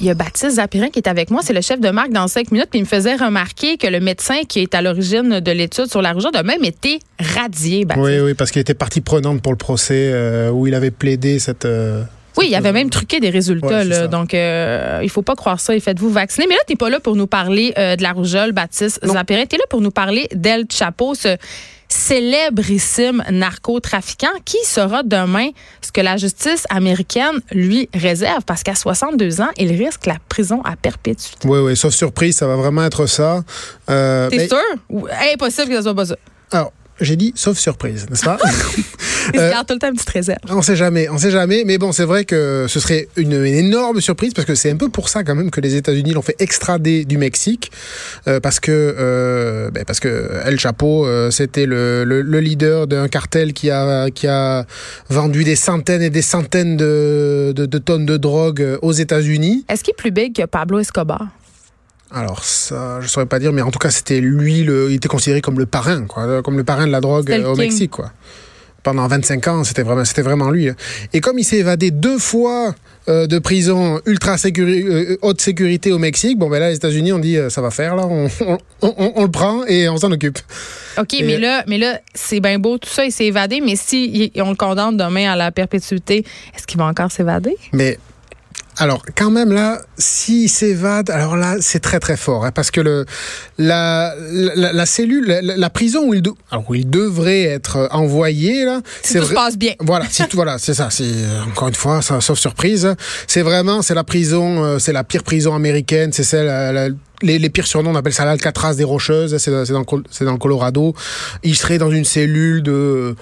il y a Baptiste Zapirin qui est avec moi, c'est le chef de marque dans cinq minutes, puis il me faisait remarquer que le médecin qui est à l'origine de l'étude sur la rougeur a même été radié. Baptiste. Oui, oui, parce qu'il était partie prenante pour le procès euh, où il avait plaidé cette. euh, Oui, il avait même truqué des résultats. Ouais, là, donc, euh, il faut pas croire ça et faites-vous vacciner. Mais là, tu n'es pas là pour nous parler euh, de la rougeole, Baptiste. Zapirin. Tu es là pour nous parler d'El Chapo, ce célébrissime narcotrafiquant qui sera demain ce que la justice américaine lui réserve parce qu'à 62 ans, il risque la prison à perpétuité. Oui, oui, sauf surprise, ça va vraiment être ça. Euh, T'es mais- sûr? Impossible que ce soit pas ça. Alors, j'ai dit sauf surprise, n'est-ce pas? Il se garde tout le temps une petite réserve. On sait jamais, on sait jamais. Mais bon, c'est vrai que ce serait une, une énorme surprise parce que c'est un peu pour ça quand même que les États-Unis l'ont fait extrader du Mexique euh, parce que euh, ben, parce que El Chapo euh, c'était le, le, le leader d'un cartel qui a qui a vendu des centaines et des centaines de, de, de tonnes de drogue aux États-Unis. Est-ce qu'il est plus big que Pablo Escobar? Alors ça, je saurais pas dire, mais en tout cas c'était lui, le, il était considéré comme le parrain, quoi, comme le parrain de la drogue au king. Mexique, quoi. Pendant 25 ans, c'était vraiment, c'était vraiment lui. hein. Et comme il s'est évadé deux fois euh, de prison ultra sécuri- euh, haute sécurité au Mexique, bon ben là les États-Unis ont dit euh, ça va faire là, on, on, on- on le prend et on s'en occupe. OK, Et- mais là, mais là, c'est bien beau, tout ça, il s'est évadé, mais si il- on le condamne demain à la perpétuité, est-ce qu'il va encore s'évader? Mais alors, quand même, là, s'il s'évade, alors là, c'est très, très fort. hein, parce que le, la, la, la cellule, la, la prison où il, de- alors, où il devrait être envoyé, là, Si c'est tout se passe bien. Voilà, c'est tout, voilà, c'est ça. C'est encore une fois, ça, sauf surprise, c'est vraiment, c'est la prison, euh, c'est la pire prison américaine, c'est celle, euh, la- les, les pires surnoms, on appelle ça l'Alcatraz des Rocheuses, c'est c'est dans, dans le Colorado. Il serait dans une cellule de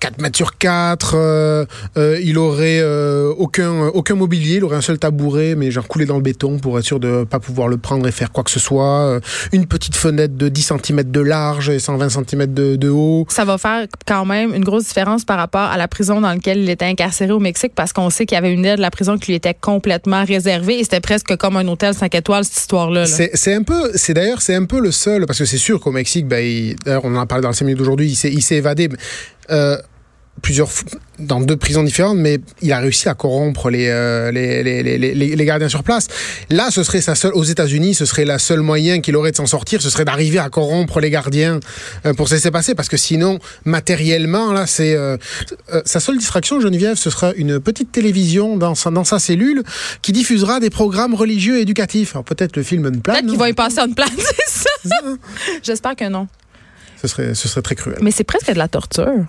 4 mètres sur 4, euh, euh, il aurait euh, aucun, aucun mobilier, il aurait un seul tabouret, mais genre coulé dans le béton pour être sûr de pas pouvoir le prendre et faire quoi que ce soit. Une petite fenêtre de 10 cm de large et 120 cm de, de haut. Ça va faire quand même une grosse différence par rapport à la prison dans laquelle il était incarcéré au Mexique parce qu'on sait qu'il y avait une aide de la prison qui lui était complètement réservée et c'était presque comme un hôtel 5 étoiles, cette histoire-là. là. C'est c'est un peu, c'est d'ailleurs, c'est un peu le seul, parce que c'est sûr qu'au Mexique, ben, il- on en a parlé dans le 5 minutes d'aujourd'hui, il s'est, il s'est évadé. Euh, plusieurs dans deux prisons différentes mais il a réussi à corrompre les, euh, les, les, les, les, les gardiens sur place là ce serait sa seule aux États-Unis ce serait la seule moyen qu'il aurait de s'en sortir ce serait d'arriver à corrompre les gardiens euh, pour se laisser passer parce que sinon matériellement là c'est euh, sa seule distraction Geneviève ce sera une petite télévision dans sa, dans sa cellule qui diffusera des programmes religieux et éducatifs alors peut-être le film Unplanned Peut-être qu'il va y passer une place, c'est ça? J'espère que non. ce serait ce serait très cruel Mais c'est presque de la torture.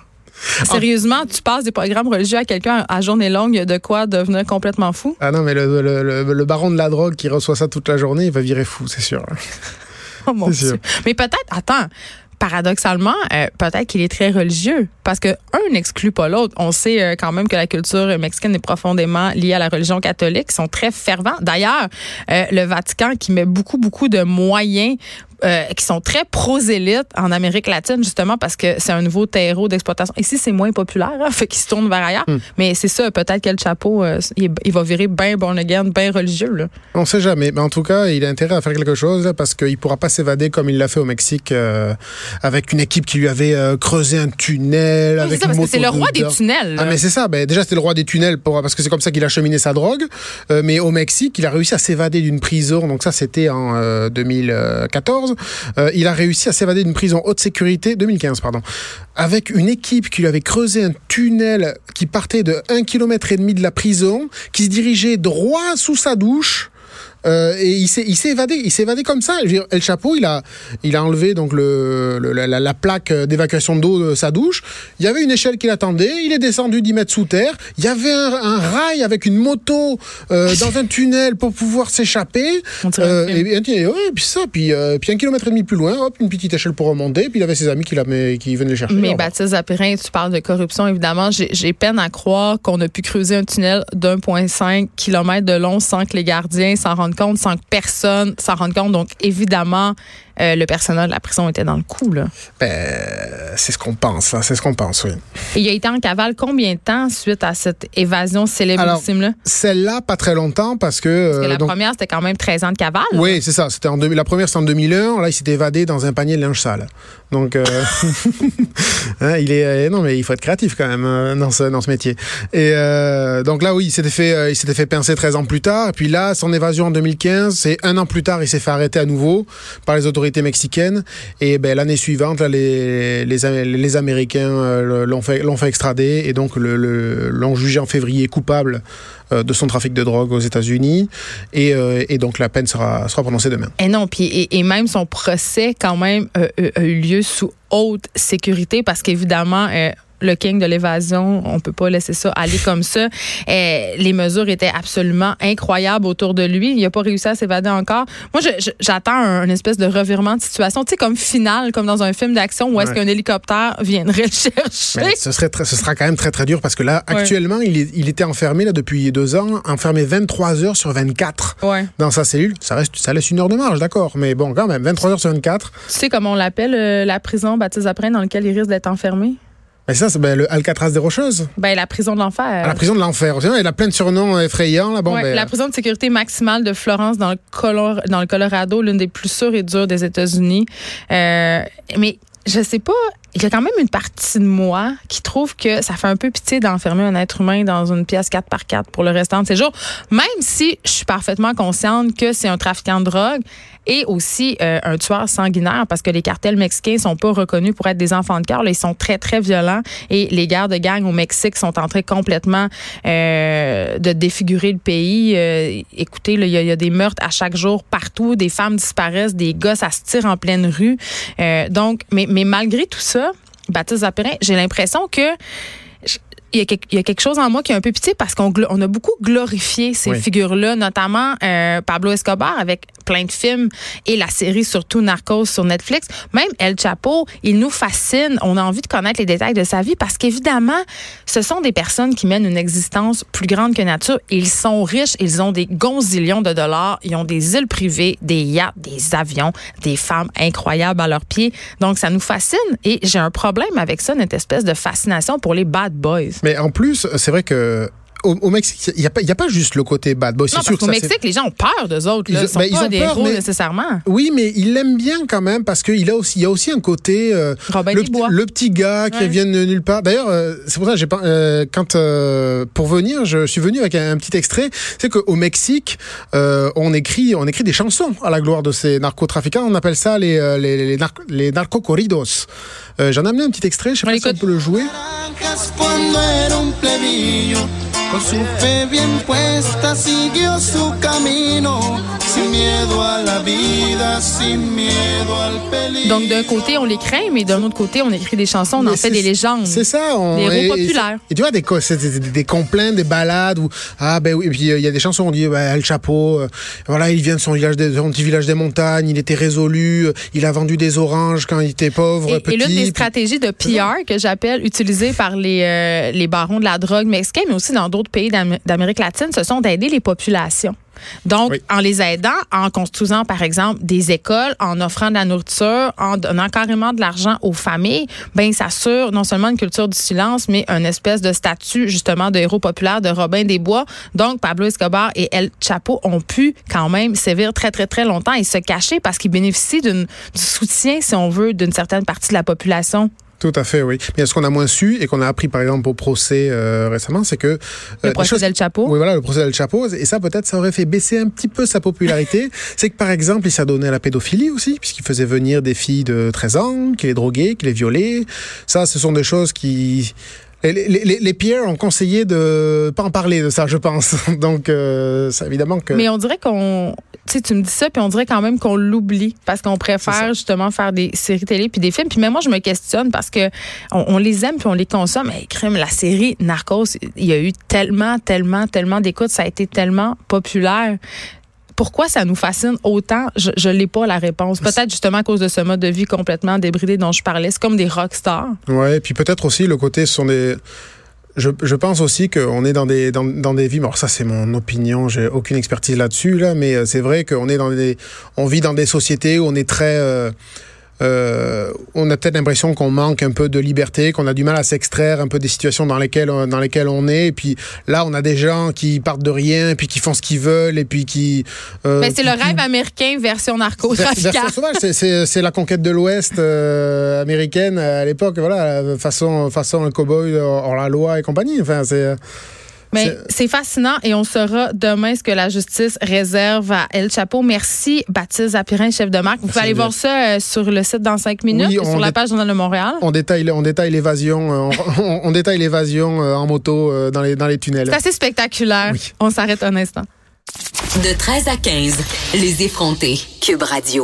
Sérieusement, tu passes des programmes religieux à quelqu'un à journée longue, il y a de quoi devenir complètement fou? ah non mais le, le, le, le baron de la drogue qui reçoit ça toute la journée il va virer fou c'est sûr Oh mon sûr. Dieu. Mais peut-être, attends, paradoxalement, euh, peut-être qu'il est très religieux parce que un n'exclut pas l'autre. On sait euh, quand même que la culture mexicaine est profondément liée à la religion catholique. Ils sont très fervents. D'ailleurs, euh, le Vatican qui met beaucoup, beaucoup de moyens euh, qui sont très prosélytes en Amérique latine, justement, parce que c'est un nouveau terreau d'exploitation. Ici, c'est moins populaire, hein, fait qu'ils se tournent vers ailleurs. Mais c'est ça, peut-être que le chapeau, euh, il, il va virer bien born again, bien religieux. Là. On sait jamais, mais en tout cas, il a intérêt à faire quelque chose là, parce qu'il pourra pas s'évader comme il l'a fait au Mexique euh, avec une équipe qui lui avait creusé un tunnel. Oui, avec c'est ça, une parce que moto c'est le roi des tunnels. Ah mais c'est ça, ben, déjà c'était le roi des tunnels pour, parce que c'est comme ça qu'il a cheminé sa drogue. Mais au Mexique, il a réussi à s'évader d'une prison, donc ça c'était en euh, 2014. Euh, il a réussi à s'évader d'une prison haute sécurité, 2015 pardon, avec une équipe qui lui avait creusé un tunnel qui partait de 1 km de la prison, qui se dirigeait droit sous sa douche. Euh, et il s'est, il s'est évadé, il s'est évadé comme ça. Dire, El Chapeau, il a, il a enlevé donc le, le- la, la plaque d'évacuation d'eau de sa douche. Il y avait une échelle qui l'attendait. Il est descendu 10 mètres sous terre. Il y avait un, un rail avec une moto euh, dans un tunnel pour pouvoir s'échapper. Euh, et, et, ouais, puis ça, puis, euh, puis un kilomètre et demi plus loin, hop, une petite échelle pour remonter. Puis il avait ses amis qui, qui venaient le chercher. Mais Baptiste Zapirin, tu parles de corruption, évidemment. J'ai j'ai peine à croire qu'on a pu creuser un tunnel d'1,5 km de long sans que les gardiens s'en rendent compte, sans que personne s'en rende compte. Donc, évidemment, euh, le personnel de la prison était dans le coup. Là. Ben, c'est ce qu'on pense, c'est ce qu'on pense, oui. Et il a été en cavale combien de temps suite à cette évasion célébrissime-là? Celle-là, pas très longtemps parce que... Parce que la première, c'était quand même 13 ans de cavale. Oui, c'est ça. C'était en la première, c'était en 2001. Là, il s'est évadé dans un panier de linge sale. Donc, euh, hein, il est euh, non mais il faut être créatif quand même euh, dans ce dans ce métier. Et euh, donc là, oui, il s'était fait il s'était fait pincer 13 ans plus tard. Et puis là, son évasion en 2015, c'est un an plus tard, il s'est fait arrêter à nouveau par les autorités mexicaines. Et ben l'année suivante, là, les les, Américains l'ont fait fait extrader et donc le l'ont jugé en février coupable de son trafic de drogue aux États-Unis. Et, et, donc la peine sera, sera prononcée demain. Et non, puis et, et même son procès quand même a eu lieu sous haute sécurité parce qu'évidemment, euh, le king de l'évasion, on peut pas laisser ça aller comme ça. Et les mesures étaient absolument incroyables autour de lui. Il a pas réussi à s'évader encore. Moi, j'attends un, espèce de revirement de situation, tu sais, comme final, comme dans un film d'action où est-ce qu'un hélicoptère viendrait le chercher. Mais ce serait ce sera quand même très très dur parce que là, actuellement, il, est, il était enfermé là depuis deux ans, enfermé 23 heures sur 24 dans sa cellule. Ça reste, ça laisse une heure de marge, d'accord, mais bon, quand même, 23 heures sur 24. Tu sais comment on l'appelle euh, la prison baptiste après dans laquelle il risque d'être enfermé? Mais ça, c'est ben, le Alcatraz des Rocheuses. Ben, la prison de l'enfer. Ah, la prison de l'enfer. Il a plein de surnoms effrayants. Là. Bon, ben, la prison de sécurité maximale de Florence dans le, dans le Colorado, l'une des plus sûres et dures des États-Unis. Euh, mais je sais pas, il y a quand même une partie de moi qui trouve que ça fait un peu pitié d'enfermer un être humain dans une pièce 4 par 4 pour le restant de ses jours, même si je suis parfaitement consciente que c'est un trafiquant de drogue et aussi euh, un tueur sanguinaire parce que les cartels mexicains sont pas reconnus pour être des enfants de cœur. Ils sont très, très violents et les guerres de gang au Mexique sont en train complètement euh, de défigurer le pays. Euh, écoutez, il y, a des meurtres à chaque jour partout, des femmes disparaissent, des gosses ça se tire en pleine rue. donc, mais, mais malgré tout ça, Baptiste Zapérin, j'ai l'impression que il y, a quelque, il y, a quelque, chose en moi qui est un peu pitié parce qu'on on a beaucoup glorifié ces figures-là, notamment euh, Pablo Escobar avec plein de films et la série surtout Narcos sur Netflix. Même El Chapo, il nous fascine. On a envie de connaître les détails de sa vie parce qu'évidemment, ce sont des personnes qui mènent une existence plus grande que nature. Ils sont riches, ils ont des gonzillions de dollars, ils ont des îles privées, des yachts, des avions, des femmes incroyables à leurs pieds. Donc ça nous fascine et j'ai un problème avec ça, cette espèce de fascination pour les bad boys. Mais en plus, c'est vrai que au, Mexique, il n'y a, pas, a pas juste le côté bad boy. Non, sûr parce Mexique, les gens ont peur d'eux autres. Ils, sont ben, pas des héros nécessairement. Oui, mais ils l'aiment bien quand même parce qu'il a aussi, il y a aussi un côté euh, le, petit gars qui vient de nulle part. D'ailleurs, euh, c'est pour ça que j'ai pas euh, quand pour venir, je suis venu avec un, petit extrait. C'est qu'au Mexique, on écrit, on écrit des chansons à la gloire de ces narcotrafiquants. On appelle ça les les, les, narcocorridos. J'en ai amené un petit extrait. Je sais pas si on peut le jouer. Con su fe bien puesta siguió su Donc d'un côté on les craint, mais d'un autre côté on écrit des chansons, on en fait des légendes. C'est ça, on, des héros populaires. Et, tu vois des, des, des complaints, des ballades où ah ben oui, et puis il y a des chansons où on dit ben, El Chapeau, euh, voilà il vient de son village, de son petit village des montagnes, il était résolu, euh, il a vendu des oranges quand il était pauvre, et, petit. Et l'une des stratégies de PR que j'appelle utilisées par les euh, les barons de la drogue mexicains, mais aussi dans d'autres pays d'Amérique latine, ce sont d'aider les populations. Donc, en les aidant, en construisant, par exemple, des écoles, en offrant de la nourriture, en donnant carrément de l'argent aux familles, ben, ça assure non seulement une culture du silence, mais une espèce de statut, justement, de héros populaire de Robin des Bois. Donc, Pablo Escobar et El Chapo ont pu quand même sévir très, très, très longtemps et se cacher parce qu'ils bénéficient du soutien, si on veut, d'une certaine partie de la population. Tout à fait, oui. Mais ce qu'on a moins su et qu'on a appris, par exemple, au procès euh, récemment, c'est que... Euh, le procès d'El Chapo. Oui, voilà, le procès d'El Chapo. Et ça, peut-être, ça aurait fait baisser un petit peu sa popularité. c'est que, par exemple, il s'est donné à la pédophilie aussi, puisqu'il faisait venir des filles de 13 ans, qu'il les droguait, qu'il les violait. Ça, ce sont des choses qui les, les, ont conseillé de pas en parler de ça, je pense. Donc, euh, c'est évidemment que. Mais on dirait qu'on, sais, tu me dis ça, puis on dirait quand même qu'on l'oublie parce qu'on préfère justement faire des séries télé puis des films. Puis même moi, je me questionne parce que on, les aime puis on les consomme. Mais crème, la série Narcos, il y a eu tellement, tellement, tellement d'écoutes, ça a été tellement populaire pourquoi ça nous fascine autant, je n'ai pas la réponse. Peut-être justement à cause de ce mode de vie complètement débridé dont je parlais. C'est comme des rockstars. Ouais, puis peut-être aussi le côté, ce sont des Je, je, pense aussi qu'on est dans des, dans, dans des vies. Alors ça, c'est mon opinion. J'ai aucune expertise là-dessus, là, mais euh, c'est vrai qu'on est dans des, on vit dans des sociétés où on est très, euh, euh, on a peut-être l'impression qu'on manque un peu de liberté, qu'on a du mal à s'extraire un peu des situations dans lesquelles, dans lesquelles on est. Et puis là, on a des gens qui partent de rien, puis qui font ce qu'ils veulent, et puis qui. Euh, Mais c'est le rêve américain version narcotrafiquant. C'est la conquête de l'Ouest euh, américaine à l'époque, voilà, façon, façon un cowboy hors la loi et compagnie. Enfin, c'est. Mais c'est fascinant et on saura demain ce que la justice réserve à El Chapeau. Merci, Baptiste Zapirin, chef de marque. Vous pouvez aller voir ça euh, sur le site dans cinq minutes, sur la page Journal de Montréal. On détaille, on détaille l'évasion, euh, on, détaille l'évasion euh, en moto dans les, dans les tunnels. C'est assez spectaculaire. On s'arrête un instant. De 13 à 15, les effrontés. Cube Radio.